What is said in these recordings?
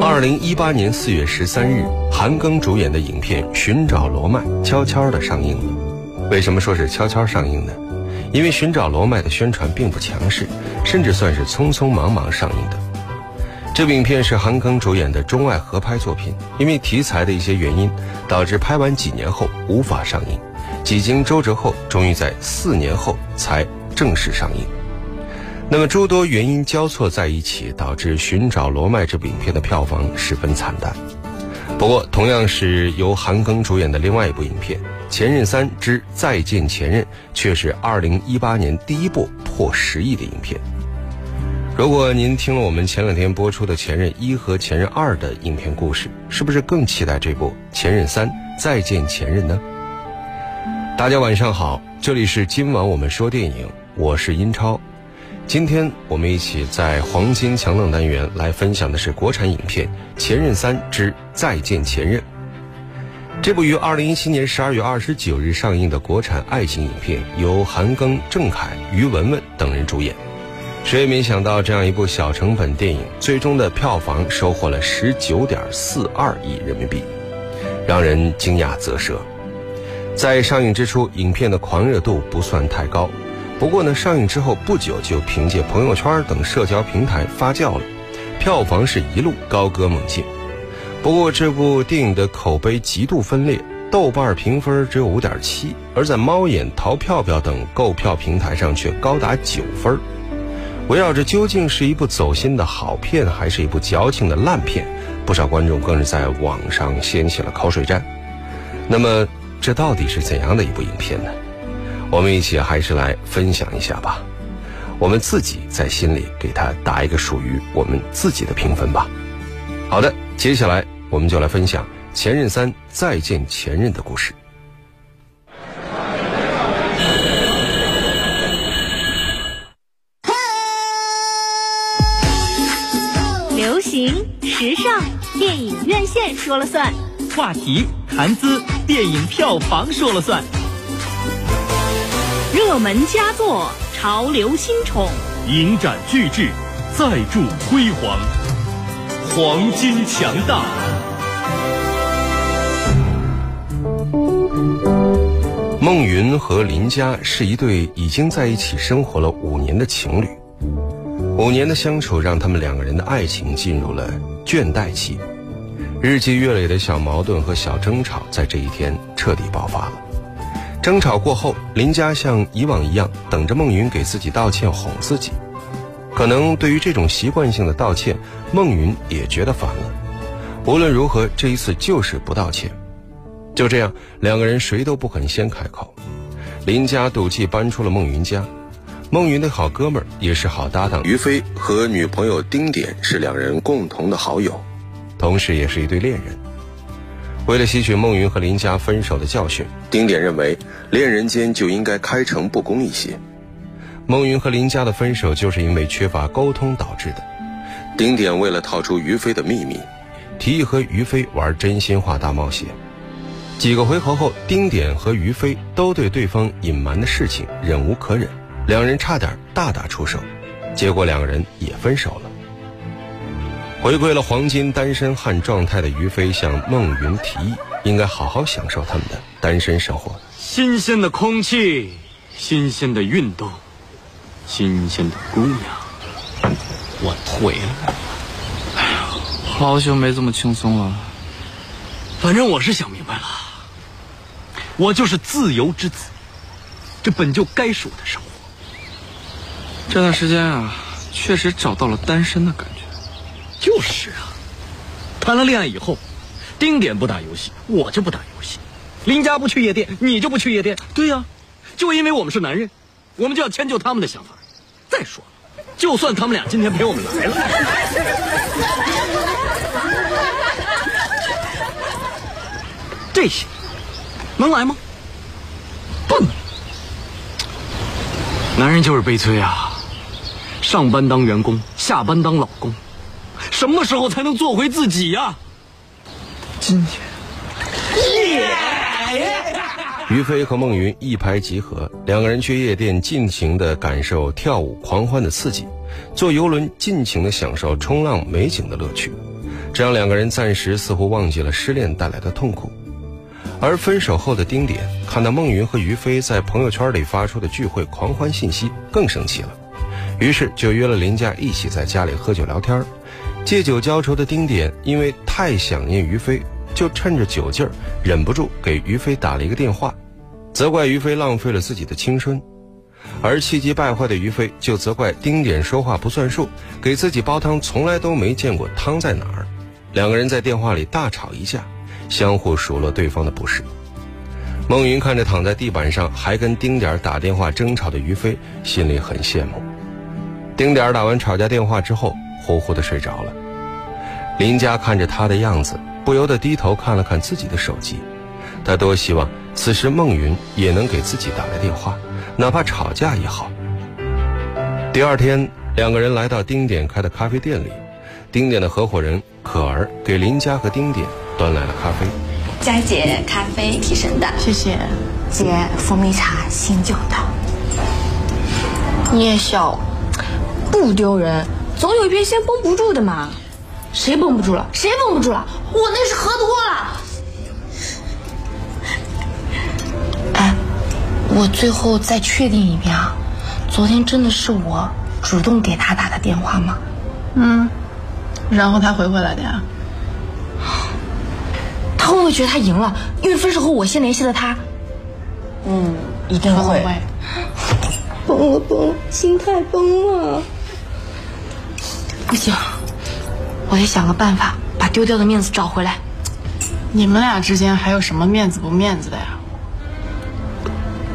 二零一八年四月十三日，韩庚主演的影片《寻找罗曼》悄悄的上映了。为什么说是悄悄上映呢？因为《寻找罗曼》的宣传并不强势，甚至算是匆匆忙忙上映的。这部影片是韩庚主演的中外合拍作品，因为题材的一些原因，导致拍完几年后无法上映。几经周折后，终于在四年后才正式上映。那么诸多原因交错在一起，导致《寻找罗麦》这部影片的票房十分惨淡。不过，同样是由韩庚主演的另外一部影片《前任三之再见前任》，却是2018年第一部破十亿的影片。如果您听了我们前两天播出的《前任一》和《前任二》的影片故事，是不是更期待这部《前任三再见前任》呢？大家晚上好，这里是今晚我们说电影，我是英超。今天我们一起在黄金强档单元来分享的是国产影片《前任三之再见前任》。这部于二零一七年十二月二十九日上映的国产爱情影片，由韩庚、郑恺、于文文等人主演。谁也没想到，这样一部小成本电影，最终的票房收获了十九点四二亿人民币，让人惊讶啧舌。在上映之初，影片的狂热度不算太高，不过呢，上映之后不久就凭借朋友圈等社交平台发酵了，票房是一路高歌猛进。不过，这部电影的口碑极度分裂，豆瓣评分只有五点七，而在猫眼、淘票票等购票平台上却高达九分。围绕着究竟是一部走心的好片，还是一部矫情的烂片，不少观众更是在网上掀起了口水战。那么，这到底是怎样的一部影片呢？我们一起还是来分享一下吧。我们自己在心里给他打一个属于我们自己的评分吧。好的，接下来我们就来分享《前任三再见前任》的故事。流行、时尚、电影院线说了算，话题、谈资、电影票房说了算，热门佳作、潮流新宠，影展巨制，再铸辉煌，黄金强大。孟云和林佳是一对已经在一起生活了五年的情侣。五年的相处让他们两个人的爱情进入了倦怠期，日积月累的小矛盾和小争吵在这一天彻底爆发了。争吵过后，林佳像以往一样等着孟云给自己道歉哄自己。可能对于这种习惯性的道歉，孟云也觉得烦了。无论如何，这一次就是不道歉。就这样，两个人谁都不肯先开口。林佳赌气搬出了孟云家。孟云的好哥们儿也是好搭档于飞和女朋友丁点是两人共同的好友，同时也是一对恋人。为了吸取孟云和林佳分手的教训，丁点认为恋人间就应该开诚布公一些。孟云和林佳的分手就是因为缺乏沟通导致的。丁点为了套出于飞的秘密，提议和于飞玩真心话大冒险。几个回合后，丁点和于飞都对对方隐瞒的事情忍无可忍。两人差点大打出手，结果两个人也分手了。回归了黄金单身汉状态的于飞向孟云提议，应该好好享受他们的单身生活。新鲜的空气，新鲜的运动，新鲜的姑娘，我退了。好久没这么轻松了。反正我是想明白了，我就是自由之子，这本就该是我的生活。这段时间啊，确实找到了单身的感觉。就是啊，谈了恋爱以后，丁点不打游戏，我就不打游戏；林家不去夜店，你就不去夜店。对呀，就因为我们是男人，我们就要迁就他们的想法。再说了，就算他们俩今天陪我们来了，这些能来吗？不能。男人就是悲催啊。上班当员工，下班当老公，什么时候才能做回自己呀？今天。耶！于飞和孟云一拍即合，两个人去夜店尽情的感受跳舞狂欢的刺激，坐游轮尽情的享受冲浪美景的乐趣，这让两个人暂时似乎忘记了失恋带来的痛苦。而分手后的丁点看到孟云和于飞在朋友圈里发出的聚会狂欢信息，更生气了，于是就约了林佳一起在家里喝酒聊天。借酒浇愁的丁点因为太想念于飞。就趁着酒劲儿，忍不住给于飞打了一个电话，责怪于飞浪费了自己的青春，而气急败坏的于飞就责怪丁点说话不算数，给自己煲汤从来都没见过汤在哪儿。两个人在电话里大吵一架，相互数落对方的不是。孟云看着躺在地板上还跟丁点打电话争吵的于飞，心里很羡慕。丁点打完吵架电话之后，呼呼的睡着了。林佳看着他的样子。不由得低头看了看自己的手机，他多希望此时孟云也能给自己打来电话，哪怕吵架也好。第二天，两个人来到丁点开的咖啡店里，丁点的合伙人可儿给林佳和丁点端来了咖啡。佳姐，咖啡提神的，谢谢。姐，蜂蜜茶醒酒的。你也笑，不丢人，总有一边先绷不住的嘛。谁绷不住了？谁绷不住了？我那是喝多了。哎，我最后再确定一遍啊，昨天真的是我主动给他打的电话吗？嗯，然后他回回来的呀。他会不会觉得他赢了？因为分手后我先联系了他。嗯，一定会。崩了崩了，心态崩了。不行。我得想个办法把丢掉的面子找回来。你们俩之间还有什么面子不面子的呀？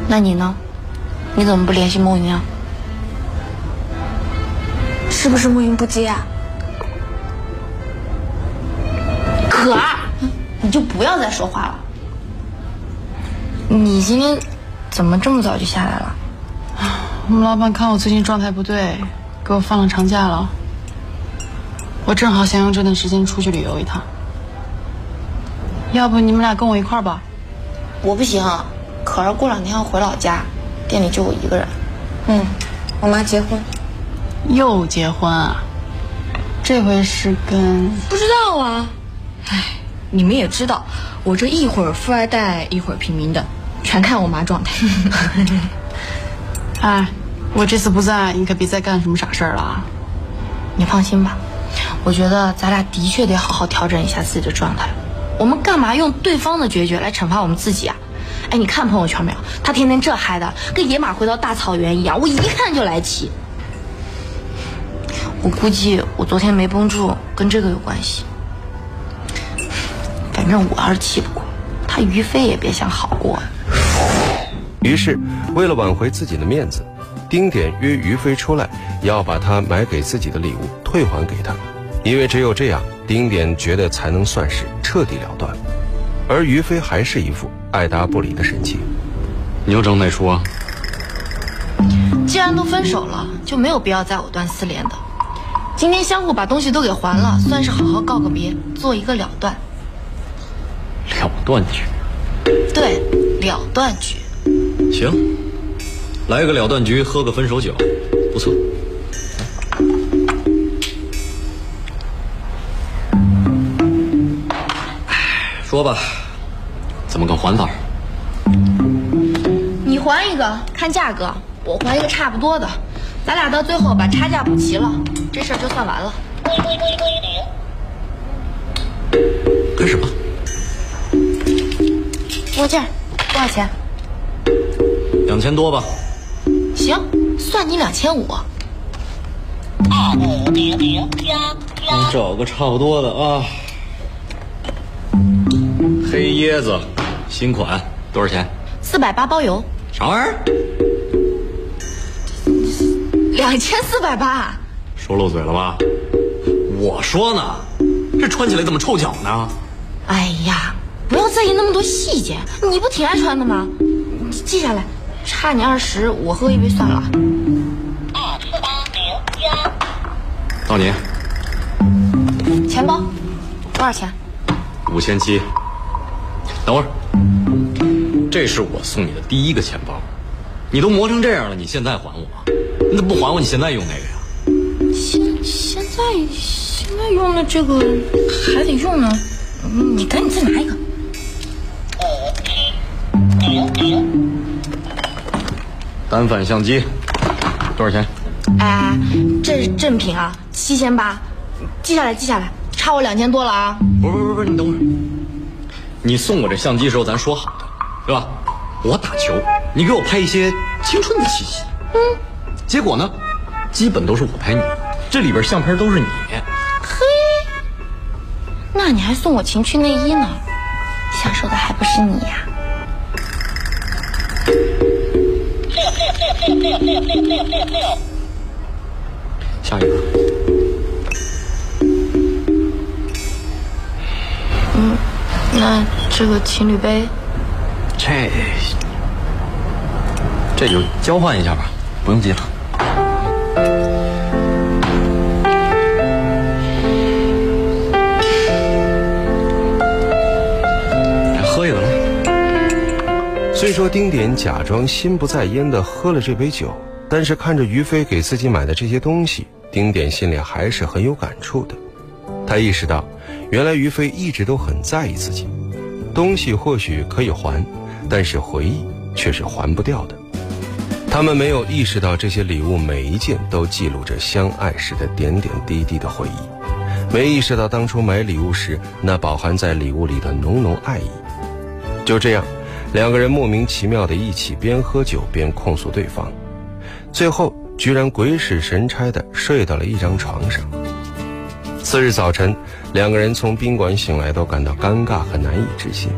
那你呢？你怎么不联系梦云啊？是不是梦云不接啊？可儿，你就不要再说话了。你今天怎么这么早就下来了？我们老板看我最近状态不对，给我放了长假了。我正好想用这段时间出去旅游一趟，要不你们俩跟我一块儿吧？我不行，可儿过两天要回老家，店里就我一个人。嗯，我妈结婚，又结婚啊？这回是跟……不知道啊。哎，你们也知道，我这一会儿富二代，一会儿平民的，全看我妈状态。哎，我这次不在，你可别再干什么傻事儿了啊！你放心吧。我觉得咱俩的确得好好调整一下自己的状态。我们干嘛用对方的决绝来惩罚我们自己啊？哎，你看朋友圈没有？他天天这嗨的，跟野马回到大草原一样，我一看就来气。我估计我昨天没绷住，跟这个有关系。反正我要是气不过，他于飞也别想好过。于是，为了挽回自己的面子，丁点约于飞出来，要把他买给自己的礼物退还给他。因为只有这样，丁点觉得才能算是彻底了断，而于飞还是一副爱答不理的神情。你又整哪出啊？既然都分手了，就没有必要再藕断丝连的。今天相互把东西都给还了，算是好好告个别，做一个了断。了断局。对，了断局。行，来个了断局，喝个分手酒，不错。说吧，怎么个还法？你还一个看价格，我还一个差不多的，咱俩到最后把差价补齐了，这事儿就算完了。开始吧。墨镜多少钱？两千多吧。行，算你两千五。你找个差不多的啊。黑椰子，新款，多少钱？四百八包邮。啥玩意儿？两千四百八。说漏嘴了吧？我说呢，这穿起来怎么臭脚呢？哎呀，不要在意那么多细节，你不挺爱穿的吗？记下来，差你二十，我喝一杯算了。二四八零幺。到你。钱包，多少钱？五千七。等会儿，这这是我送你的第一个钱包，你都磨成这样了，你现在还我？你怎么不还我，你现在用那个呀？现现在现在用的这个还得用呢，你赶紧再拿一个。单反相机多少钱？哎，这是正品啊，七千八，记下来记下来，差我两千多了啊。不是不是不是，你等会儿。你送我这相机的时候，咱说好的，对吧？我打球，你给我拍一些青春的气息。嗯。结果呢，基本都是我拍你，这里边相片都是你。嘿，那你还送我情趣内衣呢，享受的还不是你呀？下一个。那这个情侣杯，这这就交换一下吧，不用急了。喝一个来。虽说丁点假装心不在焉的喝了这杯酒，但是看着于飞给自己买的这些东西，丁点心里还是很有感触的。他意识到，原来于飞一直都很在意自己。东西或许可以还，但是回忆却是还不掉的。他们没有意识到这些礼物每一件都记录着相爱时的点点滴滴的回忆，没意识到当初买礼物时那饱含在礼物里的浓浓爱意。就这样，两个人莫名其妙的一起边喝酒边控诉对方，最后居然鬼使神差的睡到了一张床上。次日早晨，两个人从宾馆醒来都感到尴尬和难以置信。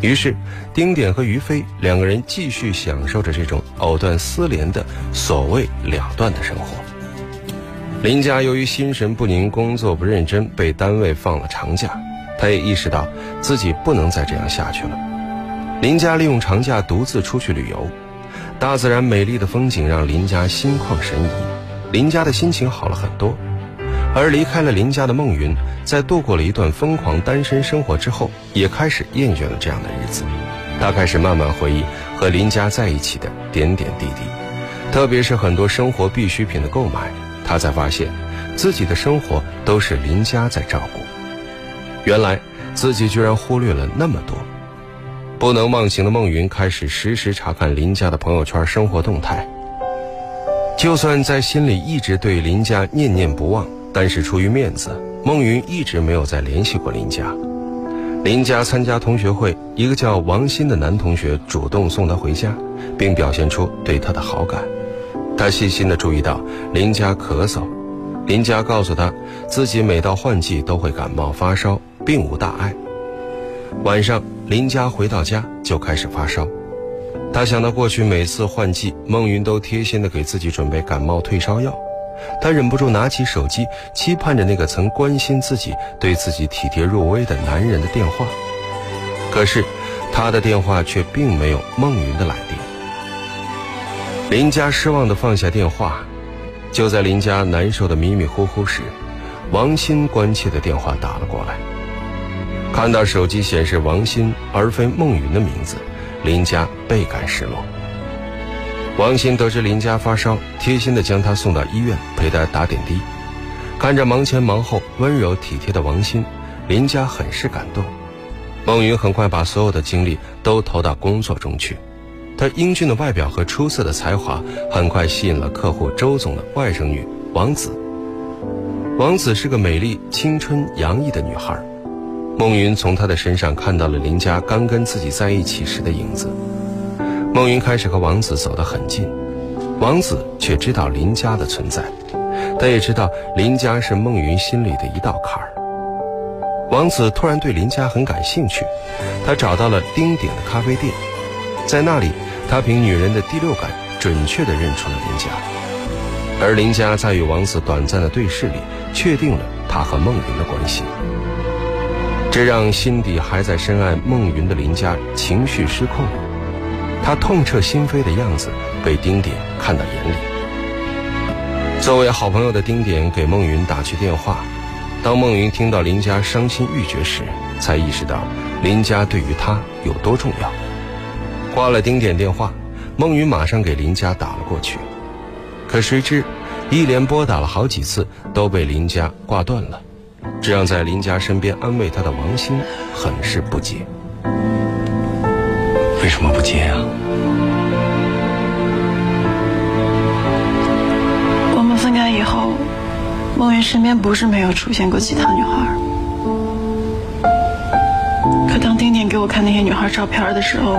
于是，丁点和于飞两个人继续享受着这种藕断丝连的所谓了断的生活。林佳由于心神不宁、工作不认真，被单位放了长假。他也意识到自己不能再这样下去了。林佳利用长假独自出去旅游，大自然美丽的风景让林佳心旷神怡，林佳的心情好了很多。而离开了林家的孟云，在度过了一段疯狂单身生活之后，也开始厌倦了这样的日子。他开始慢慢回忆和林家在一起的点点滴滴，特别是很多生活必需品的购买，他才发现，自己的生活都是林家在照顾。原来自己居然忽略了那么多。不能忘形的孟云开始时时查看林家的朋友圈生活动态，就算在心里一直对林家念念不忘。但是出于面子，孟云一直没有再联系过林佳。林佳参加同学会，一个叫王鑫的男同学主动送她回家，并表现出对她的好感。他细心地注意到林佳咳嗽，林佳告诉他，自己每到换季都会感冒发烧，并无大碍。晚上，林佳回到家就开始发烧。他想到过去每次换季，孟云都贴心地给自己准备感冒退烧药。他忍不住拿起手机，期盼着那个曾关心自己、对自己体贴入微的男人的电话。可是，他的电话却并没有孟云的来电。林佳失望地放下电话。就在林佳难受的迷迷糊糊时，王鑫关切的电话打了过来。看到手机显示王鑫而非孟云的名字，林佳倍感失落。王鑫得知林佳发烧，贴心地将她送到医院，陪她打点滴。看着忙前忙后、温柔体贴的王鑫，林佳很是感动。孟云很快把所有的精力都投到工作中去。她英俊的外表和出色的才华，很快吸引了客户周总的外甥女王子。王子是个美丽、青春洋溢的女孩。孟云从她的身上看到了林佳刚跟自己在一起时的影子。孟云开始和王子走得很近，王子却知道林家的存在，他也知道林家是孟云心里的一道坎儿。王子突然对林家很感兴趣，他找到了丁点的咖啡店，在那里，他凭女人的第六感准确地认出了林家，而林家在与王子短暂的对视里，确定了他和孟云的关系，这让心底还在深爱孟云的林家情绪失控。他痛彻心扉的样子被丁点看到眼里。作为好朋友的丁点给孟云打去电话，当孟云听到林家伤心欲绝时，才意识到林家对于他有多重要。挂了丁点电话，孟云马上给林佳打了过去。可谁知，一连拨打了好几次，都被林佳挂断了，这让在林佳身边安慰她的王鑫很是不解。为什么不接啊？我们分开以后，梦云身边不是没有出现过其他女孩。可当丁点给我看那些女孩照片的时候，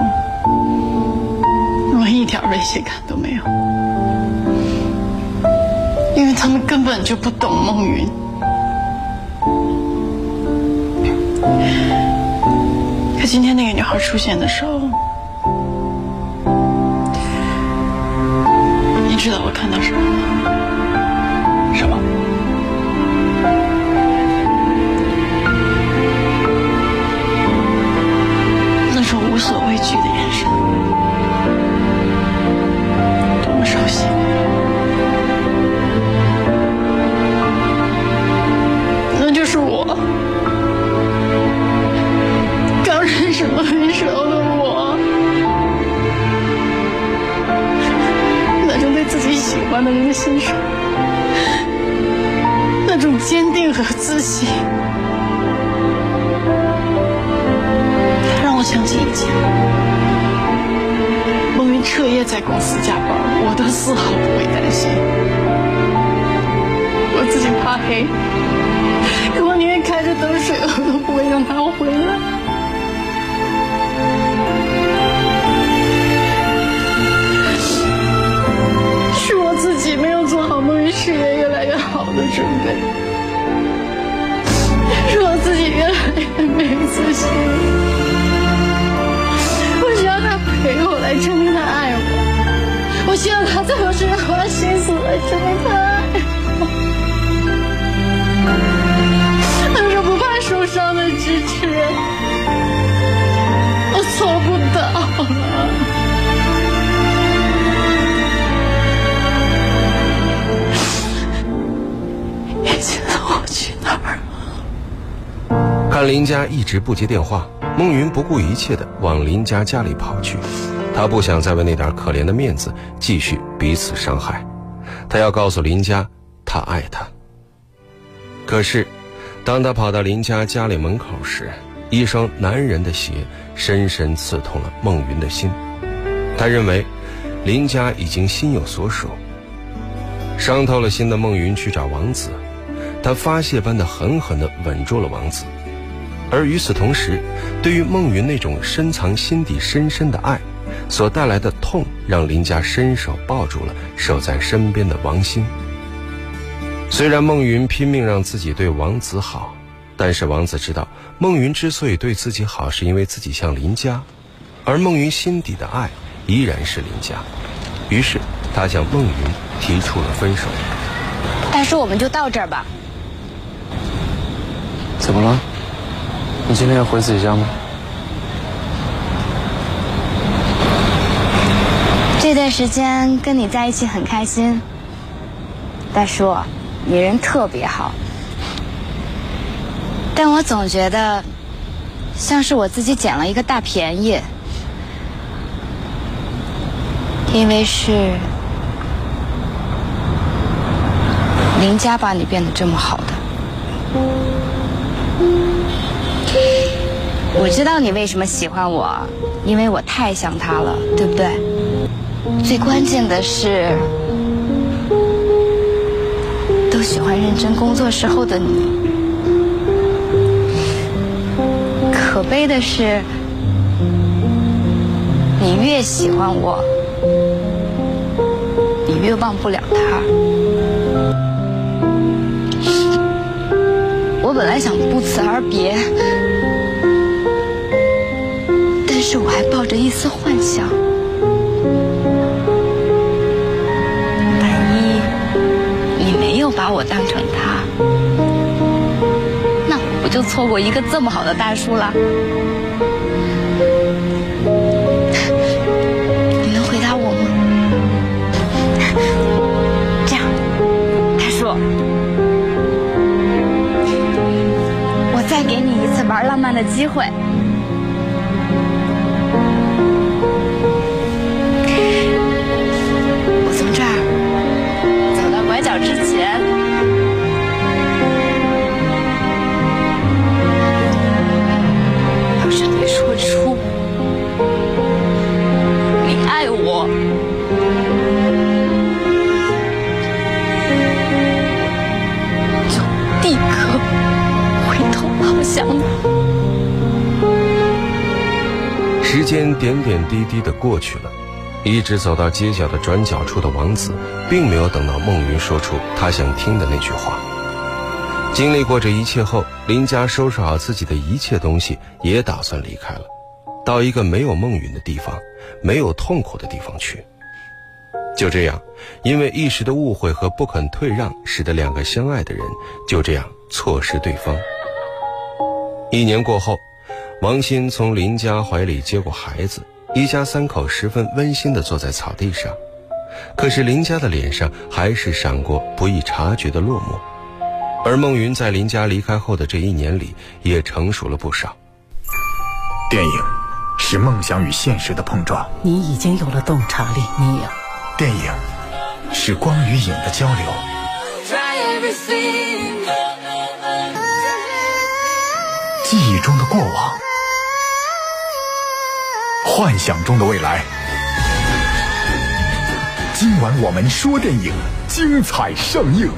我一点威胁感都没有，因为他们根本就不懂梦云。可今天那个女孩出现的时候，自看林佳一直不接电话，孟云不顾一切的往林佳家里跑去。她不想再为那点可怜的面子继续彼此伤害，她要告诉林佳，她爱他。可是，当他跑到林家家里门口时，一双男人的鞋深深刺痛了孟云的心。他认为，林家已经心有所属。伤透了心的孟云去找王子，他发泄般的狠狠地吻住了王子。而与此同时，对于孟云那种深藏心底深深的爱，所带来的痛，让林家伸手抱住了守在身边的王鑫。虽然孟云拼命让自己对王子好，但是王子知道，孟云之所以对自己好，是因为自己像林家，而孟云心底的爱依然是林家。于是，他向孟云提出了分手。大叔，我们就到这儿吧。怎么了？你今天要回自己家吗？这段时间跟你在一起很开心，大叔，你人特别好，但我总觉得像是我自己捡了一个大便宜，因为是林家把你变得这么好的。我知道你为什么喜欢我，因为我太像他了，对不对？最关键的是，都喜欢认真工作时候的你。可悲的是，你越喜欢我，你越忘不了他。我本来想不辞而别，是我还抱着一丝幻想。万一你没有把我当成他，那我不就错过一个这么好的大叔了？滴滴的过去了，一直走到街角的转角处的王子，并没有等到孟云说出他想听的那句话。经历过这一切后，林佳收拾好自己的一切东西，也打算离开了，到一个没有孟云的地方，没有痛苦的地方去。就这样，因为一时的误会和不肯退让，使得两个相爱的人就这样错失对方。一年过后，王鑫从林家怀里接过孩子，一家三口十分温馨地坐在草地上。可是林家的脸上还是闪过不易察觉的落寞，而孟云在林家离开后的这一年里，也成熟了不少。电影是梦想与现实的碰撞，你已经有了洞察力，你呀。电影是光与影的交流，记忆中的过往，幻想中的未来。今晚我们说电影，精彩上映。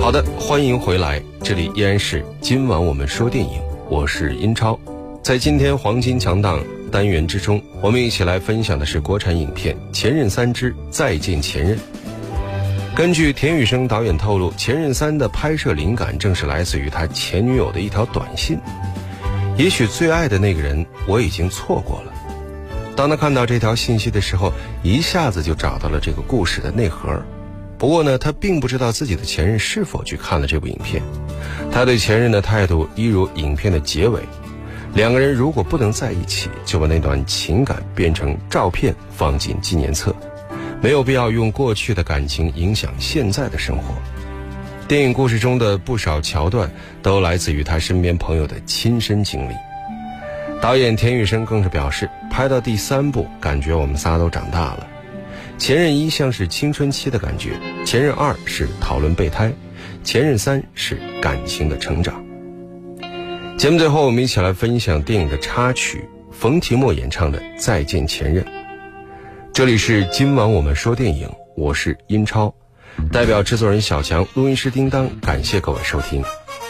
好的，欢迎回来，这里依然是今晚我们说电影，我是英超。在今天黄金强档单元之中，我们一起来分享的是国产影片《前任三之再见前任》。根据田雨生导演透露，《前任三》的拍摄灵感正是来自于他前女友的一条短信：“也许最爱的那个人我已经错过了。”当他看到这条信息的时候，一下子就找到了这个故事的内核。不过呢，他并不知道自己的前任是否去看了这部影片。他对前任的态度一如影片的结尾。两个人如果不能在一起，就把那段情感变成照片放进纪念册，没有必要用过去的感情影响现在的生活。电影故事中的不少桥段都来自于他身边朋友的亲身经历。导演田雨生更是表示，拍到第三部，感觉我们仨都长大了。前任一像是青春期的感觉，前任二是讨论备胎，前任三是感情的成长。节目最后，我们一起来分享电影的插曲，冯提莫演唱的《再见前任》。这里是今晚我们说电影，我是英超，代表制作人小强，录音师叮当，感谢各位收听，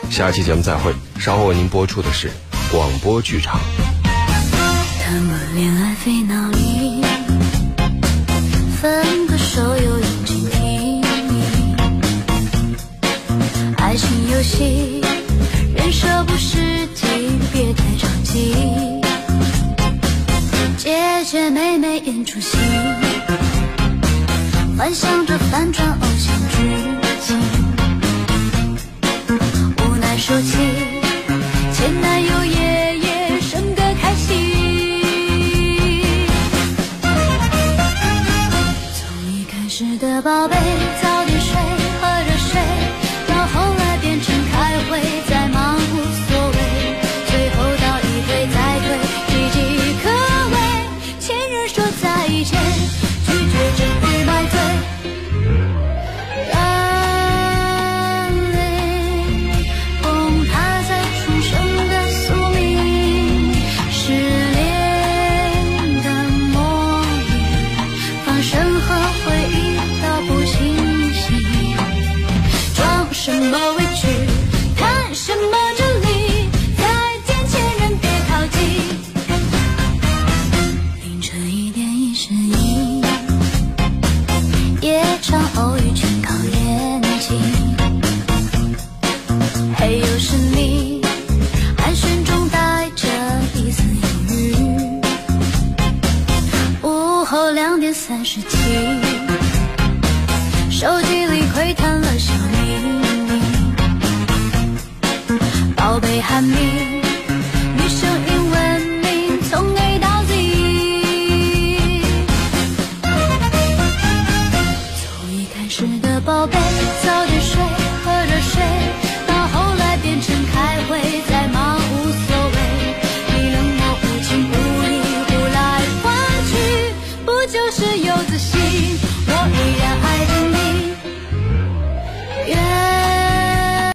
下期节目再会。稍后为您播出的是广播剧场。谈过恋爱费脑力，分个手又用尽体力，爱情游戏。人设不实际，别太着急。姐姐妹妹演出戏，幻想着反转偶像剧情，无奈收起前男友夜夜笙歌开心。从一开始的宝贝。早点睡